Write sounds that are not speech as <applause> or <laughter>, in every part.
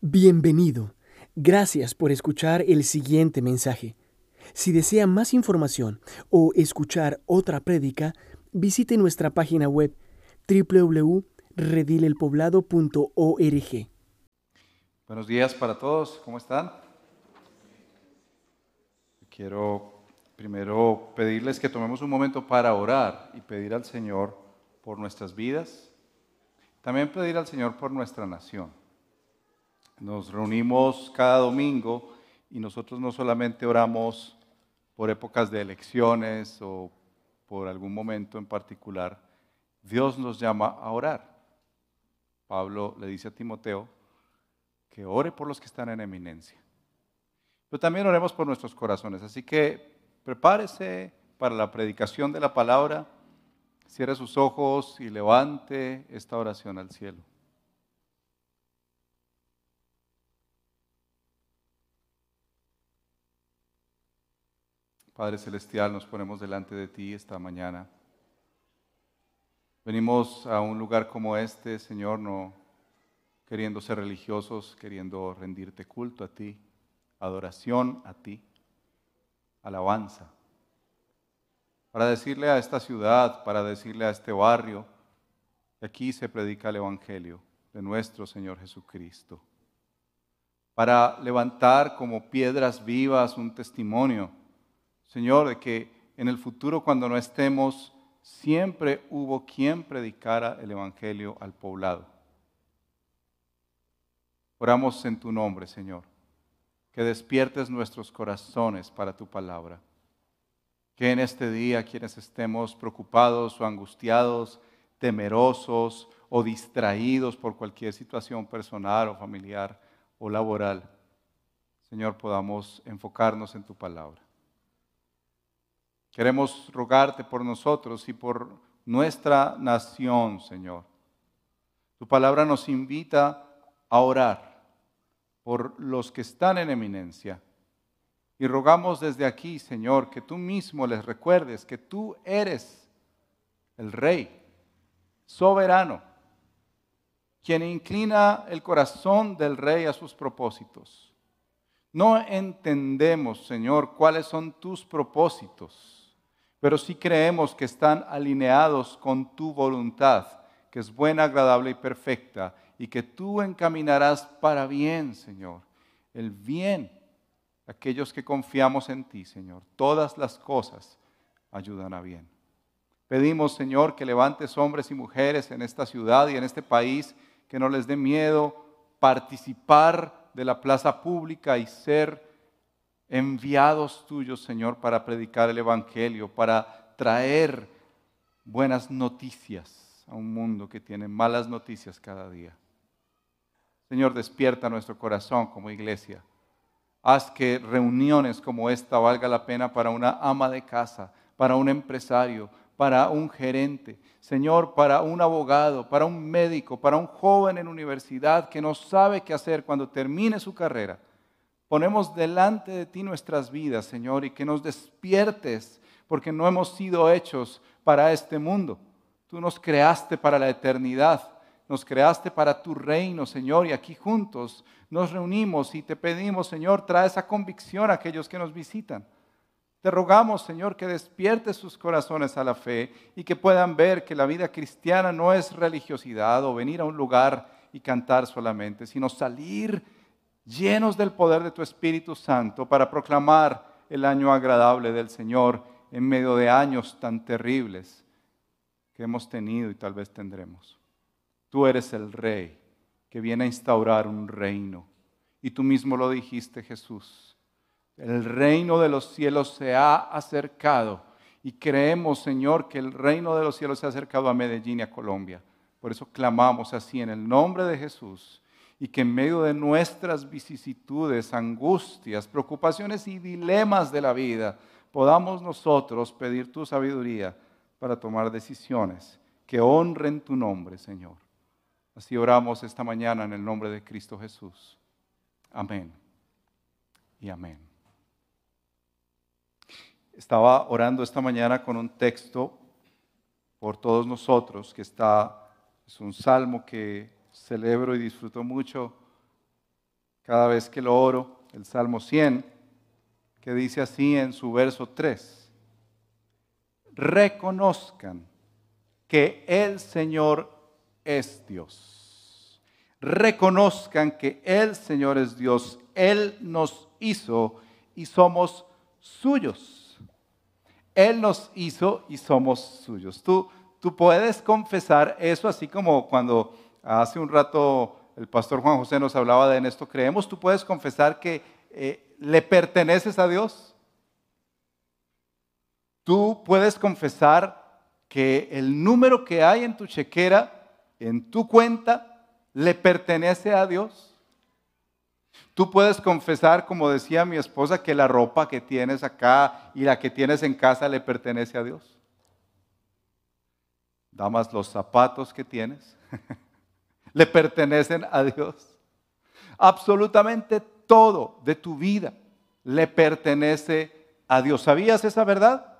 Bienvenido. Gracias por escuchar el siguiente mensaje. Si desea más información o escuchar otra prédica, visite nuestra página web www.redilelpoblado.org. Buenos días para todos, ¿cómo están? Quiero primero pedirles que tomemos un momento para orar y pedir al Señor por nuestras vidas, también pedir al Señor por nuestra nación. Nos reunimos cada domingo y nosotros no solamente oramos por épocas de elecciones o por algún momento en particular, Dios nos llama a orar. Pablo le dice a Timoteo que ore por los que están en eminencia. Pero también oremos por nuestros corazones. Así que prepárese para la predicación de la palabra, cierre sus ojos y levante esta oración al cielo. Padre Celestial, nos ponemos delante de ti esta mañana. Venimos a un lugar como este, Señor, no queriendo ser religiosos, queriendo rendirte culto a ti, adoración a ti, alabanza. Para decirle a esta ciudad, para decirle a este barrio, que aquí se predica el Evangelio de nuestro Señor Jesucristo. Para levantar como piedras vivas un testimonio Señor, de que en el futuro cuando no estemos, siempre hubo quien predicara el Evangelio al poblado. Oramos en tu nombre, Señor, que despiertes nuestros corazones para tu palabra. Que en este día quienes estemos preocupados o angustiados, temerosos o distraídos por cualquier situación personal o familiar o laboral, Señor, podamos enfocarnos en tu palabra. Queremos rogarte por nosotros y por nuestra nación, Señor. Tu palabra nos invita a orar por los que están en eminencia. Y rogamos desde aquí, Señor, que tú mismo les recuerdes que tú eres el Rey, soberano, quien inclina el corazón del Rey a sus propósitos. No entendemos, Señor, cuáles son tus propósitos pero sí creemos que están alineados con tu voluntad, que es buena, agradable y perfecta, y que tú encaminarás para bien, Señor, el bien. Aquellos que confiamos en ti, Señor, todas las cosas ayudan a bien. Pedimos, Señor, que levantes hombres y mujeres en esta ciudad y en este país, que no les dé miedo participar de la plaza pública y ser enviados tuyos, Señor, para predicar el Evangelio, para traer buenas noticias a un mundo que tiene malas noticias cada día. Señor, despierta nuestro corazón como iglesia. Haz que reuniones como esta valga la pena para una ama de casa, para un empresario, para un gerente, Señor, para un abogado, para un médico, para un joven en universidad que no sabe qué hacer cuando termine su carrera ponemos delante de ti nuestras vidas, Señor, y que nos despiertes, porque no hemos sido hechos para este mundo. Tú nos creaste para la eternidad, nos creaste para tu reino, Señor, y aquí juntos nos reunimos y te pedimos, Señor, trae esa convicción a aquellos que nos visitan. Te rogamos, Señor, que despiertes sus corazones a la fe y que puedan ver que la vida cristiana no es religiosidad o venir a un lugar y cantar solamente, sino salir llenos del poder de tu Espíritu Santo para proclamar el año agradable del Señor en medio de años tan terribles que hemos tenido y tal vez tendremos. Tú eres el Rey que viene a instaurar un reino. Y tú mismo lo dijiste, Jesús. El reino de los cielos se ha acercado. Y creemos, Señor, que el reino de los cielos se ha acercado a Medellín y a Colombia. Por eso clamamos así en el nombre de Jesús y que en medio de nuestras vicisitudes, angustias, preocupaciones y dilemas de la vida, podamos nosotros pedir tu sabiduría para tomar decisiones que honren tu nombre, Señor. Así oramos esta mañana en el nombre de Cristo Jesús. Amén y amén. Estaba orando esta mañana con un texto por todos nosotros que está, es un salmo que celebro y disfruto mucho cada vez que lo oro, el Salmo 100, que dice así en su verso 3. Reconozcan que el Señor es Dios. Reconozcan que el Señor es Dios. Él nos hizo y somos suyos. Él nos hizo y somos suyos. Tú, tú puedes confesar eso así como cuando hace un rato el pastor Juan José nos hablaba de en esto creemos, tú puedes confesar que eh, le perteneces a Dios. Tú puedes confesar que el número que hay en tu chequera, en tu cuenta, le pertenece a Dios. Tú puedes confesar, como decía mi esposa, que la ropa que tienes acá y la que tienes en casa le pertenece a Dios. Damas, los zapatos que tienes <laughs> le pertenecen a Dios. Absolutamente todo de tu vida le pertenece a Dios. ¿Sabías esa verdad?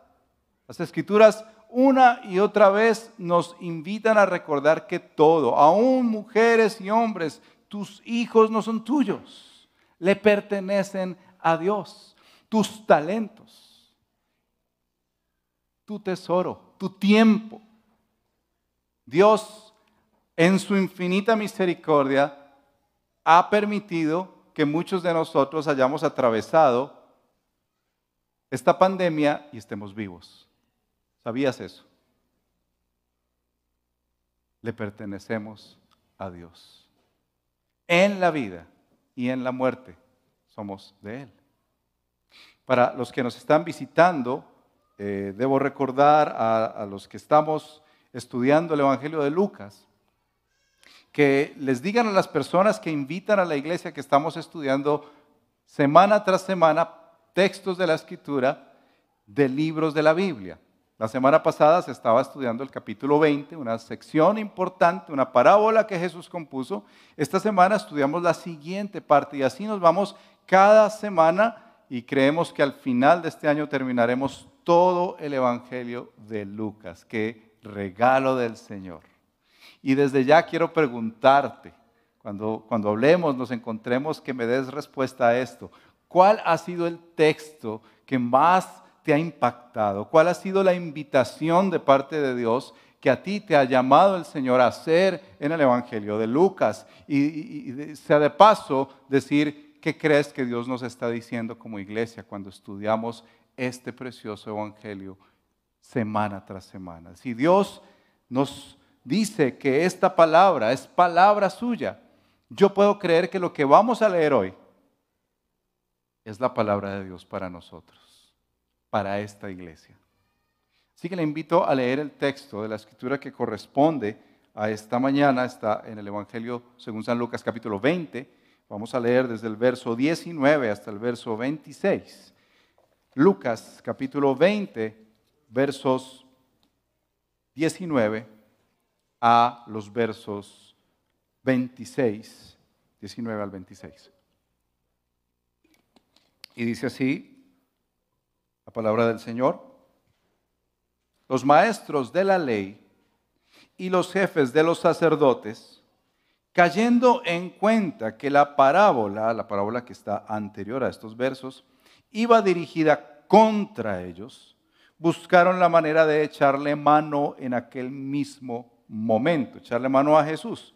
Las escrituras una y otra vez nos invitan a recordar que todo, aún mujeres y hombres, tus hijos no son tuyos, le pertenecen a Dios. Tus talentos, tu tesoro, tu tiempo. Dios en su infinita misericordia, ha permitido que muchos de nosotros hayamos atravesado esta pandemia y estemos vivos. ¿Sabías eso? Le pertenecemos a Dios. En la vida y en la muerte somos de Él. Para los que nos están visitando, eh, debo recordar a los que estamos estudiando el Evangelio de Lucas, que les digan a las personas que invitan a la iglesia que estamos estudiando semana tras semana textos de la escritura de libros de la Biblia. La semana pasada se estaba estudiando el capítulo 20, una sección importante, una parábola que Jesús compuso. Esta semana estudiamos la siguiente parte y así nos vamos cada semana y creemos que al final de este año terminaremos todo el Evangelio de Lucas. Qué regalo del Señor. Y desde ya quiero preguntarte, cuando, cuando hablemos, nos encontremos, que me des respuesta a esto. ¿Cuál ha sido el texto que más te ha impactado? ¿Cuál ha sido la invitación de parte de Dios que a ti te ha llamado el Señor a hacer en el Evangelio de Lucas? Y, y sea de paso decir qué crees que Dios nos está diciendo como iglesia cuando estudiamos este precioso Evangelio semana tras semana. Si Dios nos dice que esta palabra es palabra suya, yo puedo creer que lo que vamos a leer hoy es la palabra de Dios para nosotros, para esta iglesia. Así que le invito a leer el texto de la escritura que corresponde a esta mañana, está en el Evangelio según San Lucas capítulo 20. Vamos a leer desde el verso 19 hasta el verso 26. Lucas capítulo 20, versos 19 a los versos 26, 19 al 26. Y dice así la palabra del Señor. Los maestros de la ley y los jefes de los sacerdotes, cayendo en cuenta que la parábola, la parábola que está anterior a estos versos, iba dirigida contra ellos, buscaron la manera de echarle mano en aquel mismo momento, echarle mano a Jesús,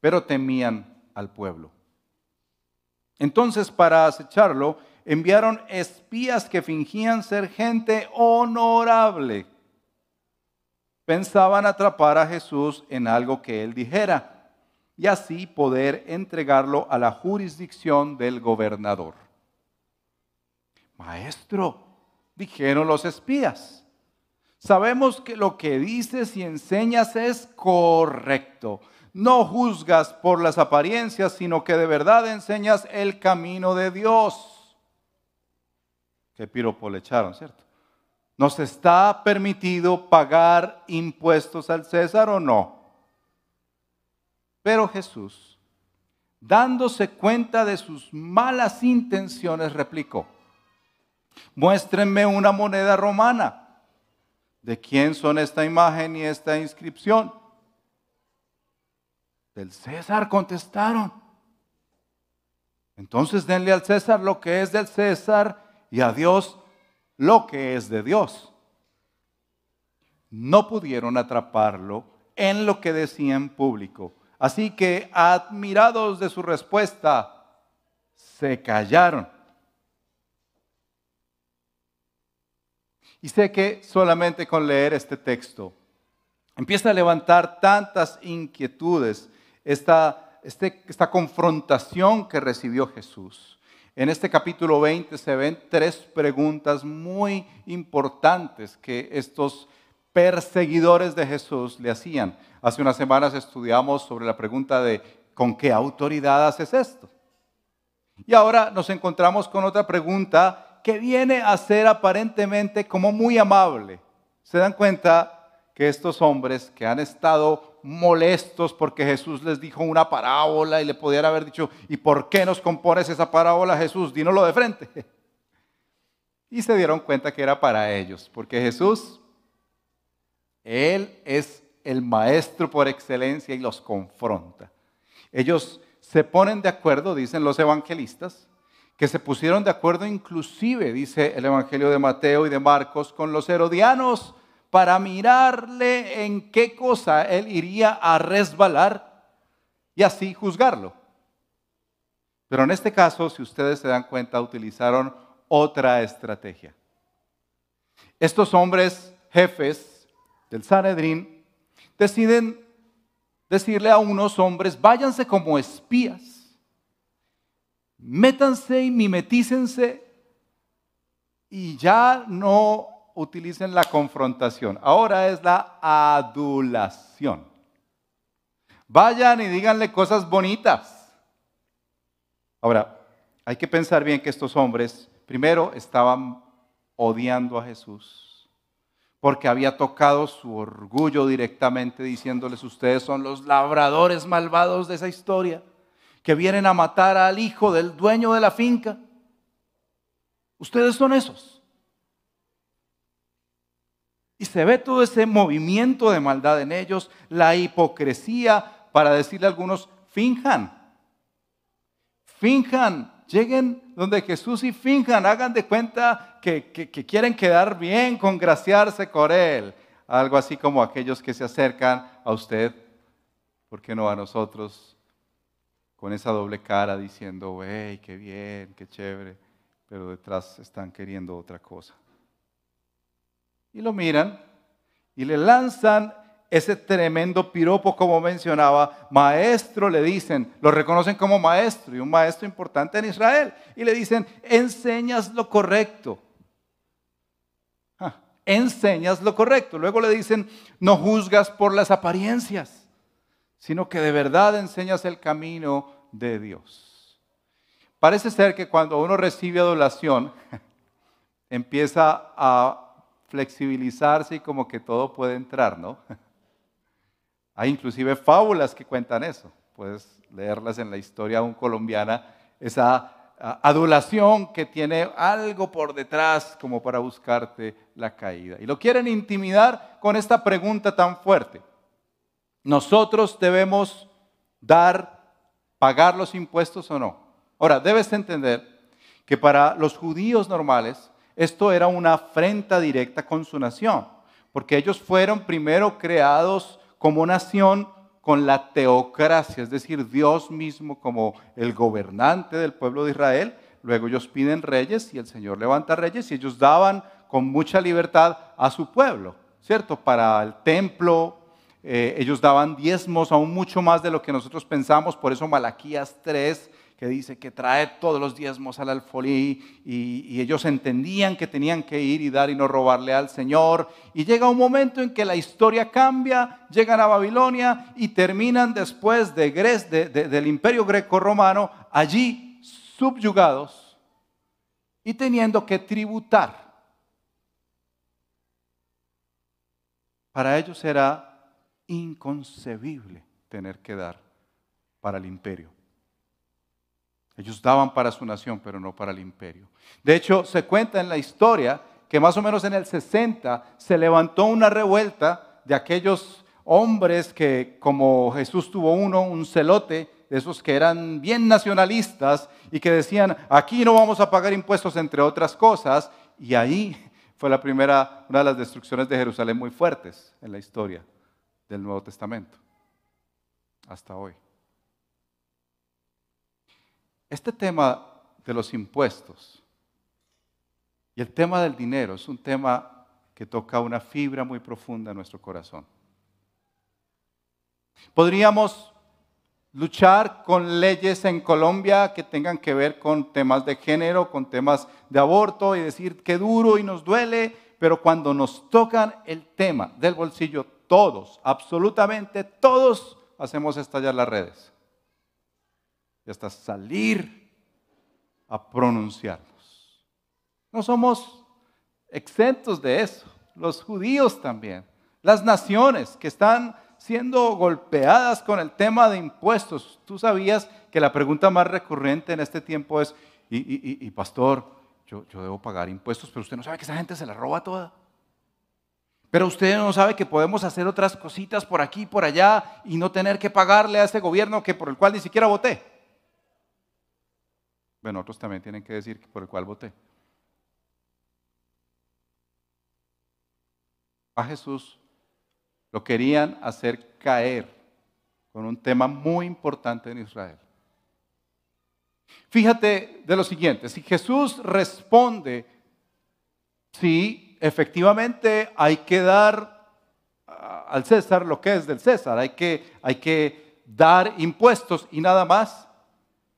pero temían al pueblo. Entonces, para acecharlo, enviaron espías que fingían ser gente honorable. Pensaban atrapar a Jesús en algo que él dijera y así poder entregarlo a la jurisdicción del gobernador. Maestro, dijeron los espías, Sabemos que lo que dices y enseñas es correcto. No juzgas por las apariencias, sino que de verdad enseñas el camino de Dios. Qué piropo le echaron, ¿cierto? ¿Nos está permitido pagar impuestos al César o no? Pero Jesús, dándose cuenta de sus malas intenciones, replicó, muéstrenme una moneda romana. ¿De quién son esta imagen y esta inscripción? Del César contestaron. Entonces denle al César lo que es del César y a Dios lo que es de Dios. No pudieron atraparlo en lo que decía en público. Así que, admirados de su respuesta, se callaron. Y sé que solamente con leer este texto empieza a levantar tantas inquietudes esta, este, esta confrontación que recibió Jesús. En este capítulo 20 se ven tres preguntas muy importantes que estos perseguidores de Jesús le hacían. Hace unas semanas estudiamos sobre la pregunta de ¿con qué autoridad haces esto? Y ahora nos encontramos con otra pregunta que viene a ser aparentemente como muy amable. ¿Se dan cuenta que estos hombres que han estado molestos porque Jesús les dijo una parábola y le podían haber dicho, ¿y por qué nos compones esa parábola Jesús? Dínoslo de frente. <laughs> Y se dieron cuenta que era para ellos, porque Jesús, Él es el maestro por excelencia y los confronta. Ellos se ponen de acuerdo, dicen los evangelistas, que se pusieron de acuerdo inclusive, dice el Evangelio de Mateo y de Marcos, con los herodianos para mirarle en qué cosa él iría a resbalar y así juzgarlo. Pero en este caso, si ustedes se dan cuenta, utilizaron otra estrategia. Estos hombres jefes del Sanedrín deciden decirle a unos hombres, váyanse como espías métanse y mimetícense y ya no utilicen la confrontación. Ahora es la adulación. Vayan y díganle cosas bonitas. Ahora, hay que pensar bien que estos hombres, primero, estaban odiando a Jesús, porque había tocado su orgullo directamente diciéndoles, ustedes son los labradores malvados de esa historia que vienen a matar al hijo del dueño de la finca. Ustedes son esos. Y se ve todo ese movimiento de maldad en ellos, la hipocresía para decirle a algunos, finjan, finjan, lleguen donde Jesús y finjan, hagan de cuenta que, que quieren quedar bien, congraciarse con Él. Algo así como aquellos que se acercan a usted, ¿por qué no a nosotros? Con esa doble cara diciendo, hey, qué bien, qué chévere, pero detrás están queriendo otra cosa. Y lo miran y le lanzan ese tremendo piropo como mencionaba, maestro le dicen, lo reconocen como maestro y un maestro importante en Israel, y le dicen, enseñas lo correcto. enseñas lo correcto. Luego le dicen, no juzgas por las apariencias sino que de verdad enseñas el camino de Dios. Parece ser que cuando uno recibe adulación, <laughs> empieza a flexibilizarse y como que todo puede entrar, ¿no? <laughs> Hay inclusive fábulas que cuentan eso. Puedes leerlas en la historia aún colombiana, esa adulación que tiene algo por detrás como para buscarte la caída. Y lo quieren intimidar con esta pregunta tan fuerte. ¿Nosotros debemos dar, pagar los impuestos o no? Ahora, debes entender que para los judíos normales esto era una afrenta directa con su nación, porque ellos fueron primero creados como nación con la teocracia, es decir, Dios mismo como el gobernante del pueblo de Israel. Luego ellos piden reyes y el Señor levanta reyes y ellos daban con mucha libertad a su pueblo, ¿cierto? Para el templo, eh, ellos daban diezmos aún mucho más de lo que nosotros pensamos, por eso Malaquías 3, que dice que trae todos los diezmos al alfolí, y, ellos entendían que tenían que ir y dar y no robarle al Señor. Y llega un momento en que la historia cambia, llegan a Babilonia y terminan después de, del imperio greco-romano allí subyugados y teniendo que tributar. Para ellos era inconcebible tener que dar para el imperio. Ellos daban para su nación, pero no para el imperio. De hecho, se cuenta en la historia que más o menos en el 60 se levantó una revuelta de aquellos hombres que, como Jesús tuvo uno, un celote, de esos que eran bien nacionalistas y que decían, aquí no vamos a pagar impuestos, entre otras cosas, y ahí fue la primera, una de las destrucciones de Jerusalén muy fuertes en la historia del Nuevo Testamento, hasta hoy. Este tema de los impuestos y el tema del dinero es un tema que toca una fibra muy profunda en nuestro corazón. Podríamos luchar con leyes en Colombia que tengan que ver con temas de género, con temas de aborto y decir que duro y nos duele, pero cuando nos tocan el tema del bolsillo, todos, absolutamente todos, hacemos estallar las redes. Y hasta salir a pronunciarnos. No somos exentos de eso. Los judíos también. Las naciones que están siendo golpeadas con el tema de impuestos. Tú sabías que la pregunta más recurrente en este tiempo es, y, pastor, yo, yo, debo pagar impuestos, pero usted no sabe que esa gente se la roba toda. Pero usted no sabe que podemos hacer otras cositas por aquí por allá y no tener que pagarle a ese gobierno que por el cual ni siquiera voté. Bueno, otros también tienen que decir por el cual voté. A Jesús lo querían hacer caer con un tema muy importante en Israel. Fíjate de lo siguiente, si Jesús responde, sí, efectivamente hay que dar al César lo que es del César, hay que, hay que dar impuestos y nada más,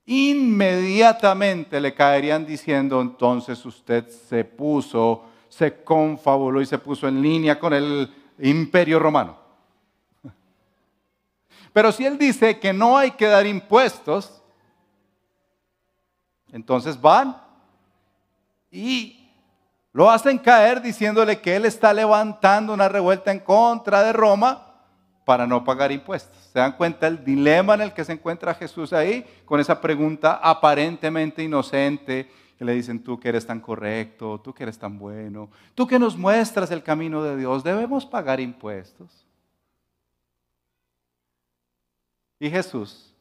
inmediatamente le caerían diciendo, entonces usted se puso, se confabuló y se puso en línea con el imperio romano. <laughs> Pero si él dice que no hay que dar impuestos, entonces van y lo hacen caer diciéndole que él está levantando una revuelta en contra de Roma para no pagar impuestos. ¿Se dan cuenta el dilema en el que se encuentra Jesús ahí con esa pregunta aparentemente inocente? que le dicen, tú que eres tan correcto, tú que eres tan bueno, tú que nos muestras el camino de Dios, debemos pagar impuestos. Y Jesús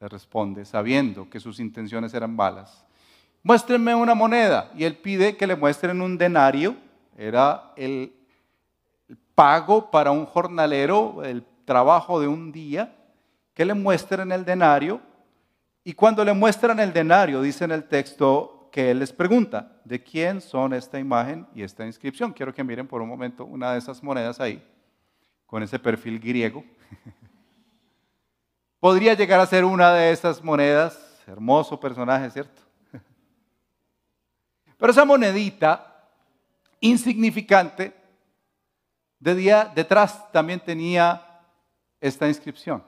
le responde, sabiendo que sus intenciones eran malas, muéstrenme una moneda. Y él pide que le muestren un denario, era el pago para un jornalero, el trabajo de un día, que le muestren el denario y cuando le muestran el denario, dice en el texto que él les pregunta, ¿de quién son esta imagen y esta inscripción? Quiero que miren por un momento una de esas monedas ahí, con ese perfil griego. <laughs> Podría llegar a ser una de esas monedas, hermoso personaje, ¿cierto? Pero esa monedita insignificante, detrás también tenía esta inscripción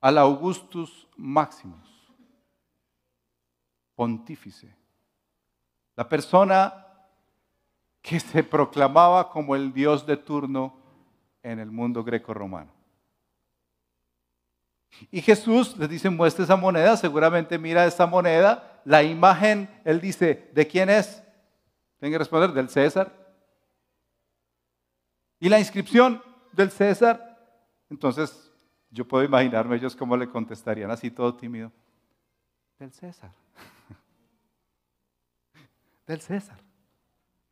al Augustus Maximus, pontífice, la persona que se proclamaba como el dios de turno en el mundo greco-romano. Y Jesús les dice, muestre esa moneda, seguramente mira esa moneda, la imagen, él dice, ¿de quién es? Tienen que responder, del César. Y la inscripción del César. Entonces yo puedo imaginarme ellos cómo le contestarían así todo tímido. Del César. <laughs> Del César.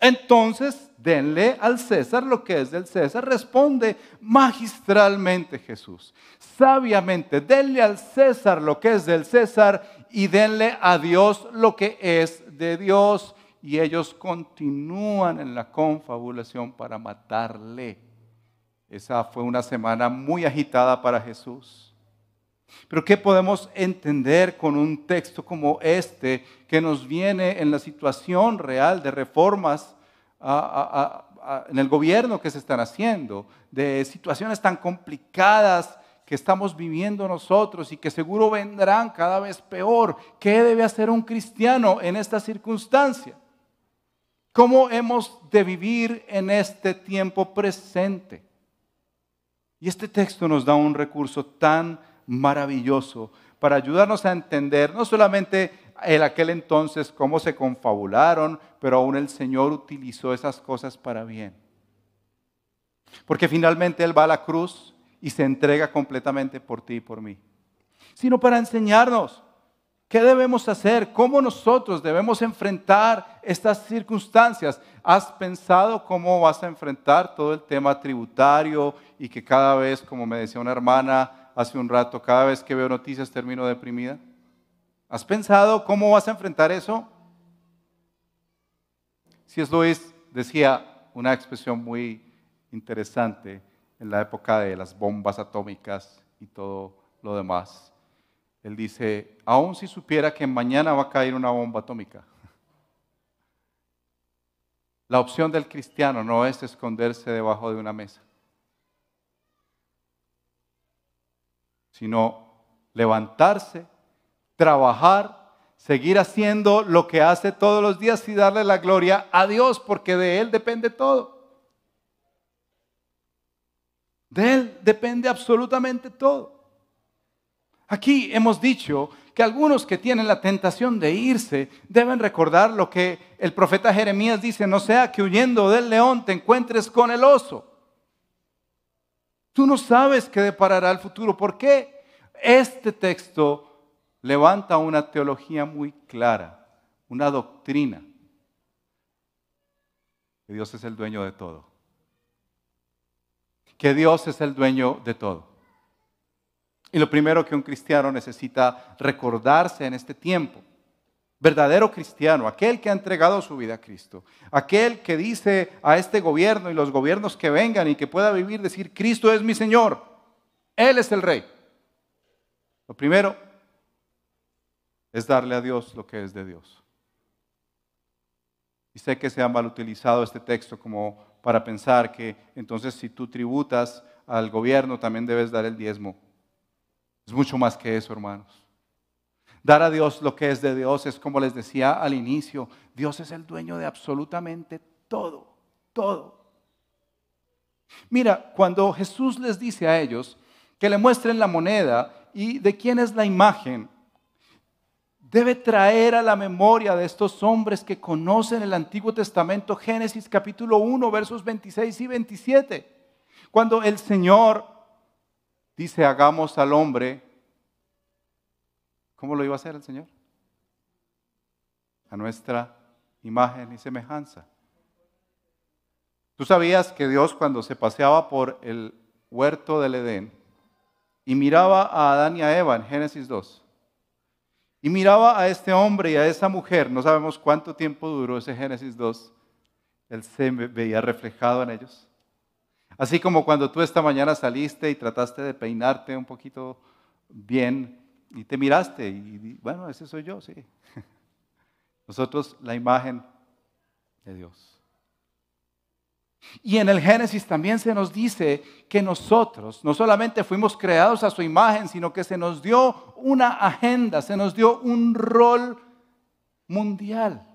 Entonces, denle al César lo que es del César. Responde magistralmente Jesús. Sabiamente, denle al César lo que es del César y denle a Dios lo que es de Dios. Y ellos continúan en la confabulación para matarle. Esa fue una semana muy agitada para Jesús. Pero ¿qué podemos entender con un texto como este que nos viene en la situación real de reformas en el gobierno que se están haciendo, de situaciones tan complicadas que estamos viviendo nosotros y que seguro vendrán cada vez peor? ¿Qué debe hacer un cristiano en esta circunstancia? ¿Cómo hemos de vivir en este tiempo presente? Y este texto nos da un recurso tan maravilloso para ayudarnos a entender no solamente en aquel entonces cómo se confabularon, pero aún el Señor utilizó esas cosas para bien. Porque finalmente Él va a la cruz y se entrega completamente por ti y por mí. sino para enseñarnos qué debemos hacer, cómo nosotros debemos enfrentar estas circunstancias. ¿Has pensado cómo vas a enfrentar todo el tema tributario y que cada vez, como me decía una hermana hace un rato, cada vez que veo noticias termino deprimida? ¿Has pensado cómo vas a enfrentar eso? Si es Luis decía una expresión muy interesante en la época de las bombas atómicas y todo lo demás. Él dice, aun si supiera que mañana va a caer una bomba atómica, la opción del cristiano no es esconderse debajo de una mesa, sino levantarse, trabajar, seguir haciendo lo que hace todos los días y darle la gloria a Dios, porque de Él depende todo. De Él depende absolutamente todo. Aquí hemos dicho que algunos que tienen la tentación de irse deben recordar lo que el profeta Jeremías dice, no sea que huyendo del león te encuentres con el oso. Tú no sabes qué deparará el futuro. ¿Por qué? Este texto levanta una teología muy clara, una doctrina, que Dios es el dueño de todo que Dios es el dueño de todo. Y lo primero que un cristiano necesita recordarse en este tiempo, verdadero cristiano, aquel que ha entregado su vida a Cristo, aquel que dice a este gobierno y los gobiernos que vengan y que pueda vivir, decir, Cristo es mi Señor, Él es el Rey. Lo primero es darle a Dios lo que es de Dios. Y sé que se ha mal utilizado este texto como para pensar que entonces si tú tributas al gobierno también debes dar el diezmo. Es mucho más que eso, hermanos. Dar a Dios lo que es de Dios es como les decía al inicio, Dios es el dueño de absolutamente todo, todo. Mira, cuando Jesús les dice a ellos que le muestren la moneda y de quién es la imagen, debe traer a la memoria de estos hombres que conocen el Antiguo Testamento, Génesis capítulo 1, versos 26 y 27. Cuando el Señor dice, hagamos al hombre, ¿cómo lo iba a hacer el Señor? A nuestra imagen y semejanza. ¿Tú sabías que Dios cuando se paseaba por el huerto del Edén y miraba a Adán y a Eva en Génesis 2, y miraba a este hombre y a esa mujer, no sabemos cuánto tiempo duró ese Génesis 2, él se veía reflejado en ellos. Así como cuando tú esta mañana saliste y trataste de peinarte un poquito bien y te miraste y bueno, ese soy yo, sí. <laughs> Nosotros la imagen de Dios. Y en el Génesis también se nos dice que nosotros no solamente fuimos creados a su imagen, sino que se nos dio una agenda, se nos dio un rol mundial.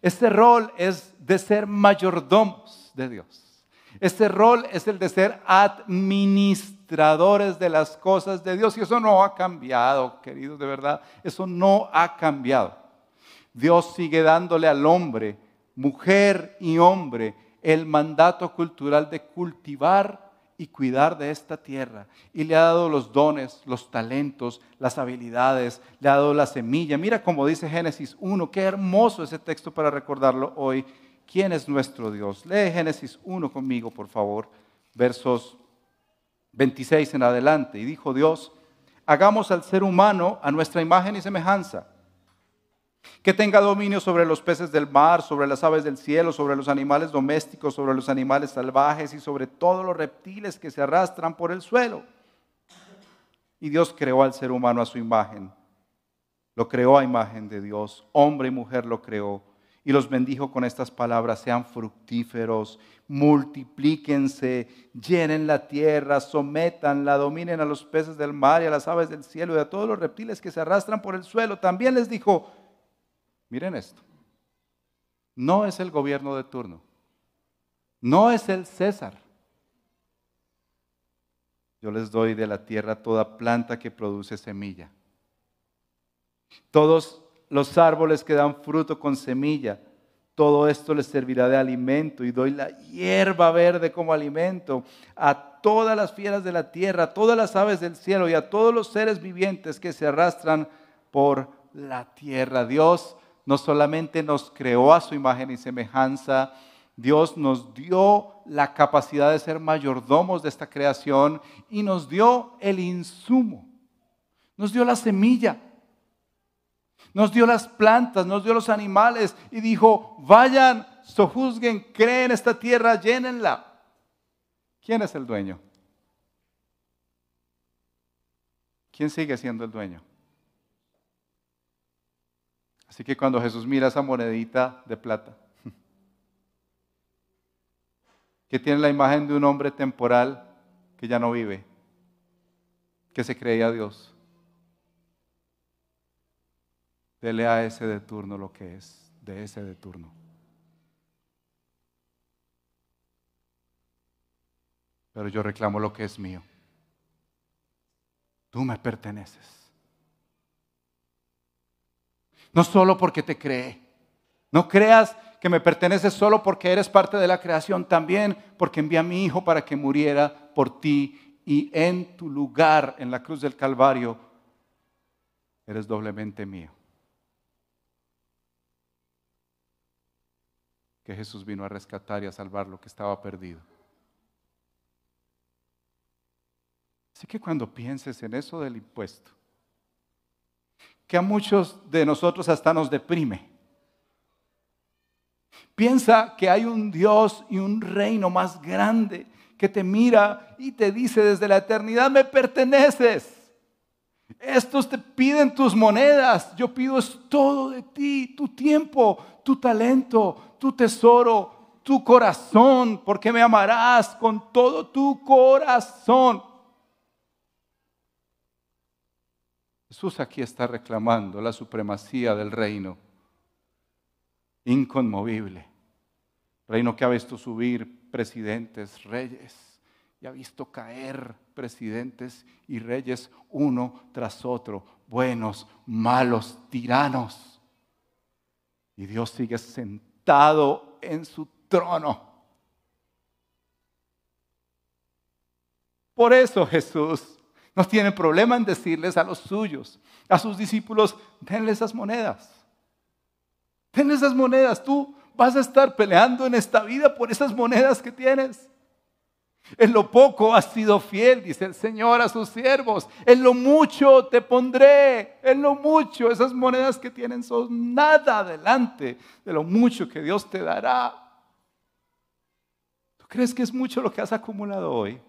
Este rol es de ser mayordomos de Dios. Este rol es el de ser administradores de las cosas de Dios. Y eso no ha cambiado, queridos, de verdad. Eso no ha cambiado. Dios sigue dándole al hombre, mujer y hombre, el mandato cultural de cultivar y cuidar de esta tierra. Y le ha dado los dones, los talentos, las habilidades, le ha dado la semilla. Mira como dice Génesis 1, qué hermoso ese texto para recordarlo hoy. ¿Quién es nuestro Dios? Lee Génesis 1 conmigo, por favor, versos 26 en adelante. Y dijo Dios, hagamos al ser humano a nuestra imagen y semejanza que tenga dominio sobre los peces del mar, sobre las aves del cielo, sobre los animales domésticos, sobre los animales salvajes y sobre todos los reptiles que se arrastran por el suelo. Y Dios creó al ser humano a su imagen. Lo creó a imagen de Dios. Hombre y mujer lo creó. Y los bendijo con estas palabras, sean fructíferos, multiplíquense, llenen la tierra, sometanla, dominen a los peces del mar y a las aves del cielo y a todos los reptiles que se arrastran por el suelo. También les dijo, Miren esto. No es el gobierno de turno. No es el César. Yo les doy de la tierra toda planta que produce semilla. Todos los árboles que dan fruto con semilla, todo esto les servirá de alimento y doy la hierba verde como alimento a todas las fieras de la tierra, a todas las aves del cielo y a todos los seres vivientes que se arrastran por la tierra. Dios no solamente nos creó a su imagen y semejanza, Dios nos dio la capacidad de ser mayordomos de esta creación y nos dio el insumo, nos dio la semilla nos dio las plantas, nos dio los animales y dijo, vayan, sojuzguen, creen esta tierra, llénenla. ¿Quién es el dueño? ¿Quién sigue siendo el dueño? Así que cuando Jesús mira esa monedita de plata, <laughs> que tiene la imagen de un hombre temporal que ya no vive, que se creía Dios, Dele a ese de turno lo que es de ese de turno. Pero yo reclamo lo que es mío. Tú me perteneces. No solo porque te cree. No creas que me perteneces solo porque eres parte de la creación, también porque envía a mi Hijo para que muriera por ti y en tu lugar en la cruz del Calvario eres doblemente mío. Que Jesús vino a rescatar y a salvar lo que estaba perdido. Así que cuando pienses en eso del impuesto, que a muchos de nosotros hasta nos deprime, piensa que hay un Dios y un reino más grande que te mira y te dice desde la eternidad, me perteneces. Estos te piden tus monedas, yo pido es todo de ti, tu tiempo, tu talento, tu tesoro, tu corazón, porque me amarás con todo tu corazón. Jesús aquí está reclamando la supremacía del reino inconmovible. Reino que ha visto subir presidentes, reyes, y ha visto caer presidentes y reyes uno tras otro, buenos, malos, tiranos. Y Dios sigue sentado en su trono. Por eso Jesús no tiene problema en decirles a los suyos, a sus discípulos, denle esas monedas. Denle esas monedas. Tú vas a estar peleando en esta vida por esas monedas que tienes. En lo poco has sido fiel, dice el Señor a sus siervos. En lo mucho te pondré. En lo mucho, esas monedas que tienen son nada delante de lo mucho que Dios te dará. ¿Tú crees que es mucho lo que has acumulado hoy?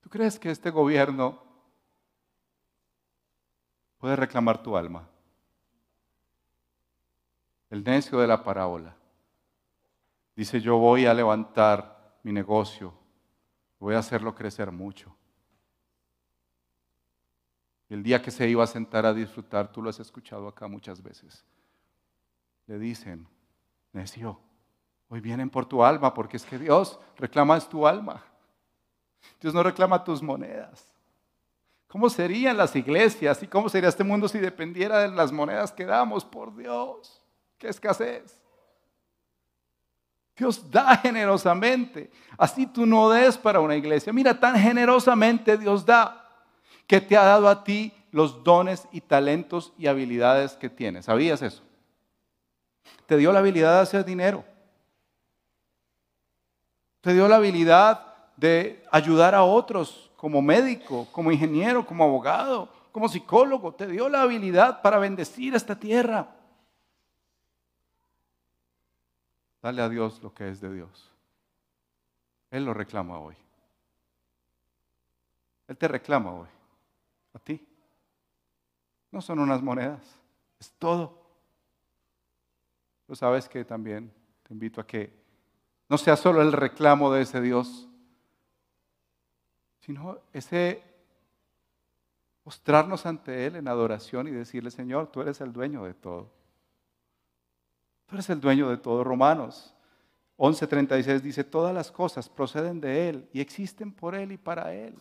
¿Tú crees que este gobierno puede reclamar tu alma? El necio de la parábola Dice, yo voy a levantar mi negocio, voy a hacerlo crecer mucho. El día que se iba a sentar a disfrutar, tú lo has escuchado acá muchas veces, le dicen, necio, hoy vienen por tu alma, porque es que Dios reclama tu alma. Dios no reclama tus monedas. ¿Cómo serían las iglesias y cómo sería este mundo si dependiera de las monedas que damos? Por Dios, qué escasez. Dios da generosamente. Así tú no des para una iglesia. Mira, tan generosamente Dios da que te ha dado a ti los dones y talentos y habilidades que tienes. ¿Sabías eso? Te dio la habilidad de hacer dinero. Te dio la habilidad de ayudar a otros como médico, como ingeniero, como abogado, como psicólogo. Te dio la habilidad para bendecir esta tierra. Dale a Dios lo que es de Dios. Él lo reclama hoy. Él te reclama hoy. A ti. No son unas monedas, es todo. Tú sabes que también te invito a que no sea solo el reclamo de ese Dios, sino ese mostrarnos ante Él en adoración y decirle, Señor, tú eres el dueño de todo. Tú eres el dueño de todo. Romanos 11:36 dice, todas las cosas proceden de Él y existen por Él y para Él.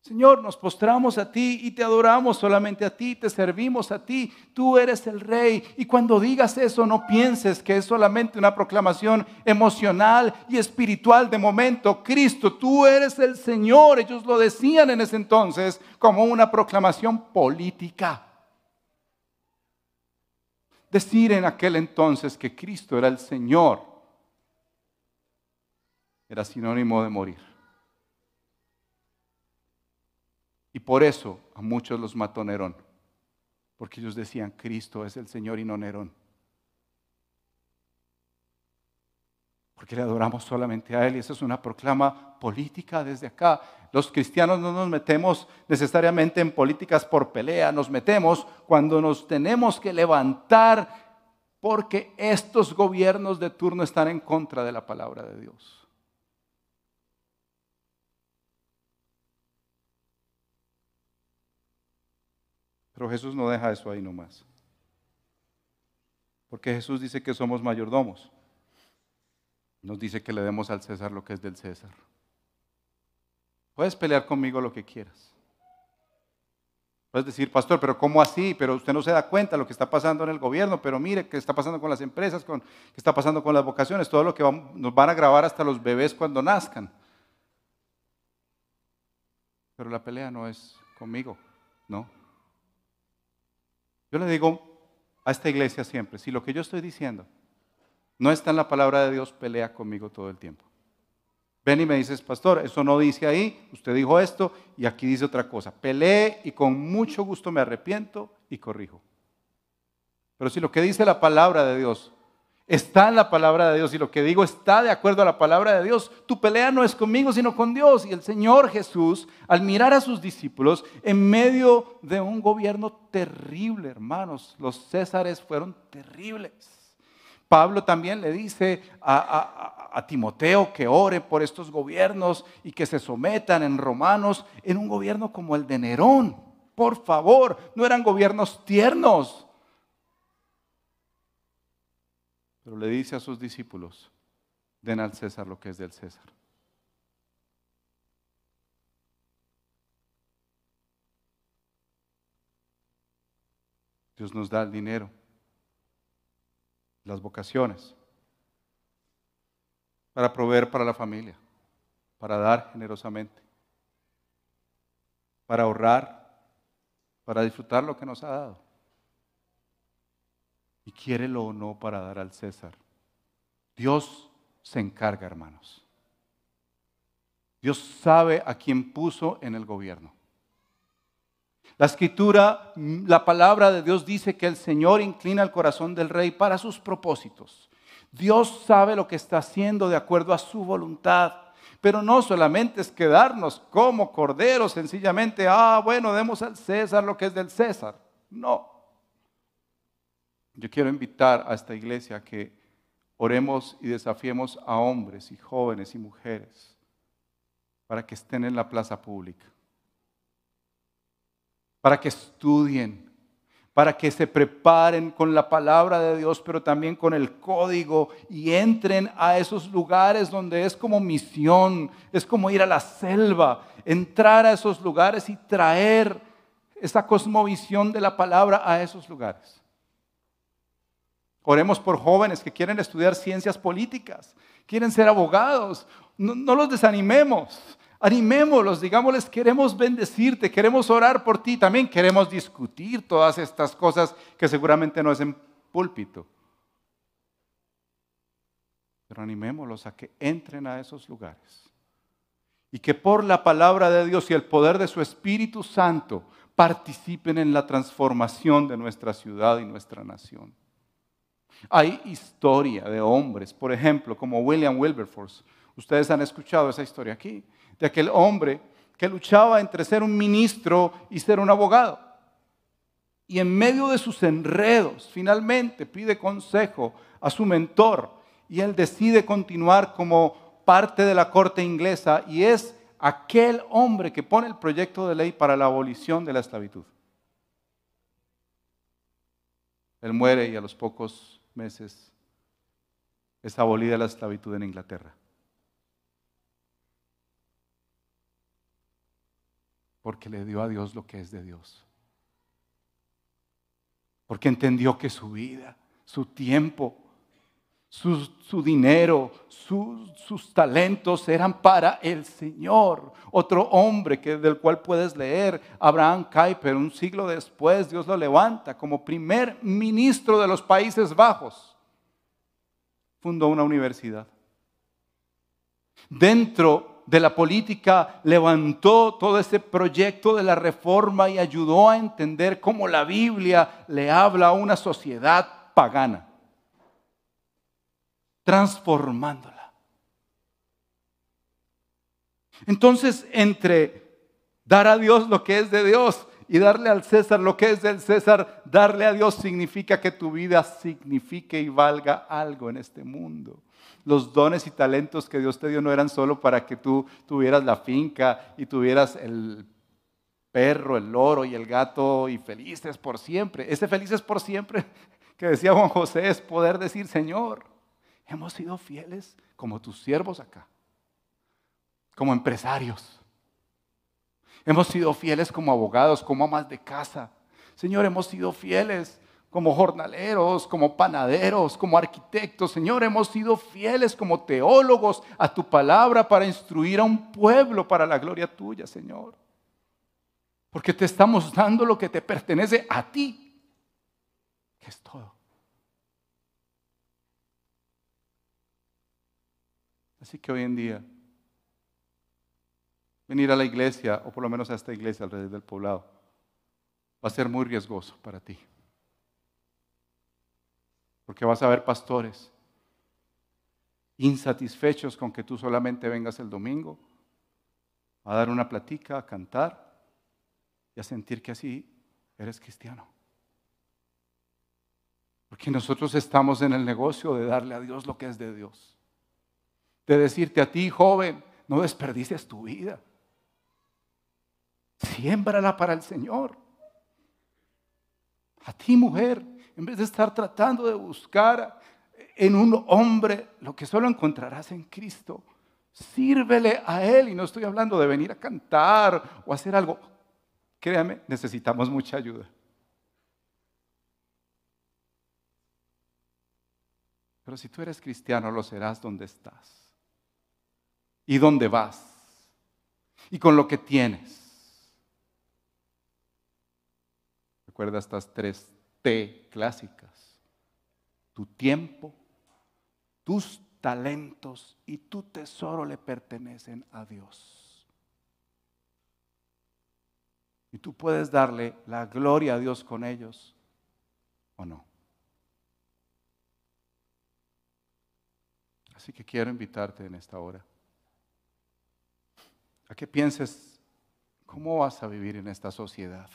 Señor, nos postramos a ti y te adoramos solamente a ti, te servimos a ti, tú eres el rey. Y cuando digas eso, no pienses que es solamente una proclamación emocional y espiritual de momento. Cristo, tú eres el Señor. Ellos lo decían en ese entonces como una proclamación política. Decir en aquel entonces que Cristo era el Señor era sinónimo de morir. Y por eso a muchos los mató Nerón, porque ellos decían, Cristo es el Señor y no Nerón. Porque le adoramos solamente a Él y esa es una proclama política desde acá. Los cristianos no nos metemos necesariamente en políticas por pelea, nos metemos cuando nos tenemos que levantar porque estos gobiernos de turno están en contra de la palabra de Dios. Pero Jesús no deja eso ahí nomás. Porque Jesús dice que somos mayordomos. Nos dice que le demos al César lo que es del César. Puedes pelear conmigo lo que quieras. Puedes decir, pastor, pero ¿cómo así? Pero usted no se da cuenta de lo que está pasando en el gobierno, pero mire qué está pasando con las empresas, con, qué está pasando con las vocaciones, todo lo que nos van a grabar hasta los bebés cuando nazcan. Pero la pelea no es conmigo, ¿no? Yo le digo a esta iglesia siempre, si lo que yo estoy diciendo no está en la palabra de Dios, pelea conmigo todo el tiempo. Ven y me dices, pastor, eso no dice ahí, usted dijo esto y aquí dice otra cosa. Pelee y con mucho gusto me arrepiento y corrijo. Pero si lo que dice la palabra de Dios está en la palabra de Dios y lo que digo está de acuerdo a la palabra de Dios, tu pelea no es conmigo, sino con Dios. Y el Señor Jesús, al mirar a sus discípulos en medio de un gobierno terrible, hermanos, los césares fueron terribles. Pablo también le dice a, Timoteo que ore por estos gobiernos y que se sometan en romanos en un gobierno como el de Nerón. Por favor, no eran gobiernos tiernos, Pero le dice a sus discípulos, den al César lo que es del César. Dios nos da el dinero, las vocaciones, para proveer para la familia, para dar generosamente, para ahorrar, para disfrutar lo que nos ha dado y quiérelo o no para dar al César. Dios se encarga, hermanos. Dios sabe a quién puso en el gobierno. La escritura, la palabra de Dios dice que el Señor inclina el corazón del rey para sus propósitos. Dios sabe lo que está haciendo de acuerdo a su voluntad. Pero no solamente es quedarnos como corderos, sencillamente, ah, bueno, demos al César lo que es del César. No. Yo quiero invitar a esta iglesia a que oremos y desafiemos a hombres y jóvenes y mujeres para que estén en la plaza pública, para que estudien, para que se preparen con la palabra de Dios, pero también con el código y entren a esos lugares donde es como misión, es como ir a la selva, entrar a esos lugares y traer esa cosmovisión de la palabra a esos lugares. Oremos por jóvenes que quieren estudiar ciencias políticas, quieren ser abogados. No, los desanimemos, animémoslos, digámosles, queremos bendecirte, queremos orar por ti, también queremos discutir todas estas cosas que seguramente no es en púlpito. Pero animémoslos a que entren a esos lugares y que por la palabra de Dios y el poder de su Espíritu Santo participen en la transformación de nuestra ciudad y nuestra nación. Hay historia de hombres, por ejemplo, como William Wilberforce. Ustedes han escuchado esa historia aquí, de aquel hombre que luchaba entre ser un ministro y ser un abogado. Y en medio de sus enredos, finalmente pide consejo a su mentor y él decide continuar como parte de la corte inglesa y es aquel hombre que pone el proyecto de ley para la abolición de la esclavitud. Él muere y a los pocos meses es abolida la esclavitud en Inglaterra. Porque le dio a Dios lo que es de Dios. Porque entendió que su vida, su tiempo, su, dinero, sus talentos eran para el Señor. Otro hombre que, del cual puedes leer, Abraham Kuyper, un siglo después, Dios lo levanta como primer ministro de los Países Bajos. Fundó una universidad. Dentro de la política levantó todo ese proyecto de la reforma y ayudó a entender cómo la Biblia le habla a una sociedad pagana transformándola. Entonces, entre dar a Dios lo que es de Dios y darle al César lo que es del César, darle a Dios significa que tu vida signifique y valga algo en este mundo. Los dones y talentos que Dios te dio no eran solo para que tú tuvieras la finca y tuvieras el perro, el loro y el gato y felices por siempre. Ese felices por siempre <laughs> que decía Juan José es poder decir, Señor, hemos sido fieles como tus siervos acá, como empresarios. Hemos sido fieles como abogados, como amas de casa. Señor, hemos sido fieles como jornaleros, como panaderos, como arquitectos. Señor, hemos sido fieles como teólogos a tu palabra para instruir a un pueblo para la gloria tuya, Señor. Porque te estamos dando lo que te pertenece a ti, que es todo. Así que hoy en día, venir a la iglesia, o por lo menos a esta iglesia alrededor del poblado, va a ser muy riesgoso para ti. Porque vas a ver pastores insatisfechos con que tú solamente vengas el domingo a dar una platica, a cantar y a sentir que así eres cristiano. Porque nosotros estamos en el negocio de darle a Dios lo que es de Dios de decirte a ti, joven, no desperdicies tu vida. Siémbrala para el Señor. A ti, mujer, en vez de estar tratando de buscar en un hombre lo que solo encontrarás en Cristo, sírvele a Él. Y no estoy hablando de venir a cantar o hacer algo. Créame, necesitamos mucha ayuda. Pero si tú eres cristiano, lo serás donde estás y dónde vas y con lo que tienes. Recuerda estas tres T clásicas. Tu tiempo, tus talentos y tu tesoro le pertenecen a Dios. Y tú puedes darle la gloria a Dios con ellos o no. Así que quiero invitarte en esta hora a que pienses cómo vas a vivir en esta sociedad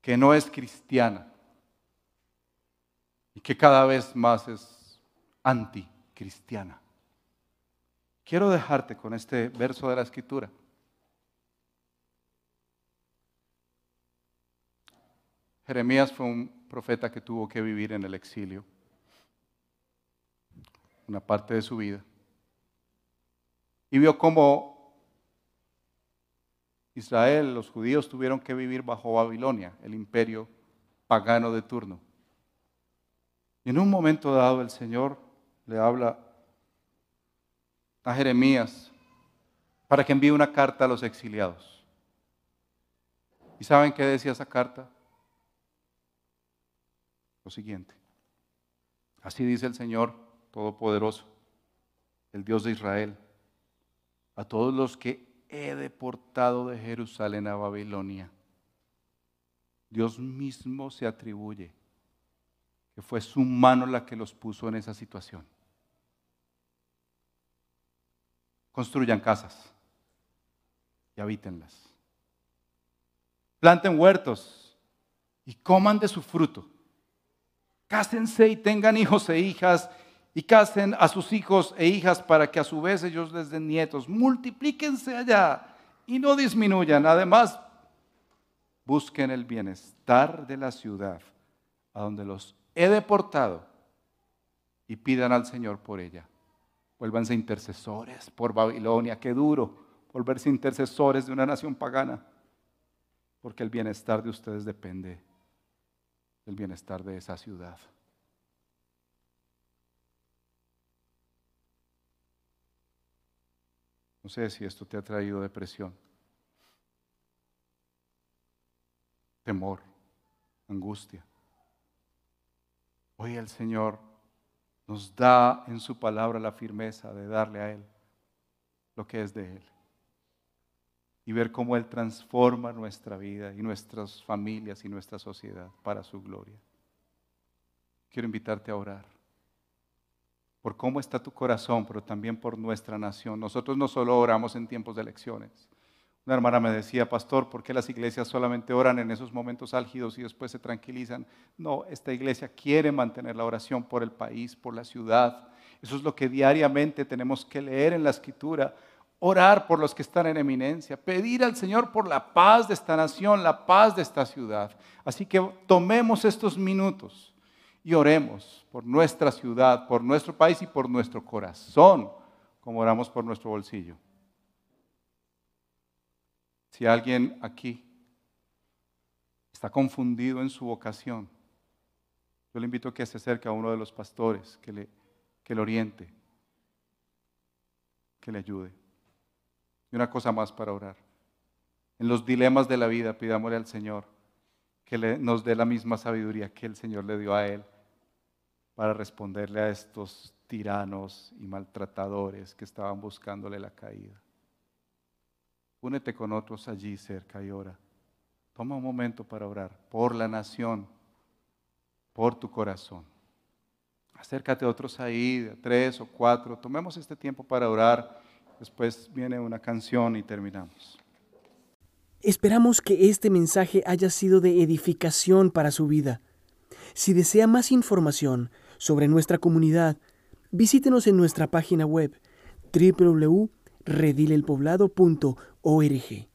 que no es cristiana y que cada vez más es anticristiana. Quiero dejarte con este verso de la escritura. Jeremías fue un profeta que tuvo que vivir en el exilio una parte de su vida y vio cómo Israel, los judíos tuvieron que vivir bajo Babilonia, el imperio pagano de turno. Y en un momento dado el Señor le habla a Jeremías para que envíe una carta a los exiliados. ¿Y saben qué decía esa carta? Lo siguiente. Así dice el Señor Todopoderoso, el Dios de Israel a todos los que he deportado de Jerusalén a Babilonia. Dios mismo se atribuye que fue su mano la que los puso en esa situación. Construyan casas y habítenlas. Planten huertos y coman de su fruto. Cásense y tengan hijos e hijas y casen a sus hijos e hijas para que a su vez ellos les den nietos. Multiplíquense allá y no disminuyan. Además, busquen el bienestar de la ciudad a donde los he deportado y pidan al Señor por ella. Vuélvanse intercesores por Babilonia, qué duro volverse intercesores de una nación pagana, porque el bienestar de ustedes depende del bienestar de esa ciudad. No sé si esto te ha traído depresión, temor, angustia. Hoy el Señor nos da en su palabra la firmeza de darle a Él lo que es de Él. Y ver cómo Él transforma nuestra vida y nuestras familias y nuestra sociedad para su gloria. Quiero invitarte a orar por cómo está tu corazón, pero también por nuestra nación. Nosotros no solo oramos en tiempos de elecciones. Una hermana me decía, pastor, ¿por qué las iglesias solamente oran en esos momentos álgidos y después se tranquilizan? No, esta iglesia quiere mantener la oración por el país, por la ciudad. Eso es lo que diariamente tenemos que leer en la escritura. Orar por los que están en eminencia, pedir al Señor por la paz de esta nación, la paz de esta ciudad. Así que tomemos estos minutos y oremos por nuestra ciudad, por nuestro país y por nuestro corazón, como oramos por nuestro bolsillo. Si alguien aquí está confundido en su vocación, yo le invito a que se acerque a uno de los pastores, que le, oriente, que le ayude. Y una cosa más para orar. En los dilemas de la vida pidámosle al Señor que nos dé la misma sabiduría que el Señor le dio a él para responderle a estos tiranos y maltratadores que estaban buscándole la caída. Únete con otros allí cerca y ora. Toma un momento para orar por la nación, por tu corazón. Acércate a otros ahí, tres o cuatro. Tomemos este tiempo para orar. Después viene una canción y terminamos. Esperamos que este mensaje haya sido de edificación para su vida. Si desea más información sobre nuestra comunidad, visítenos en nuestra página web www.redilelpoblado.org.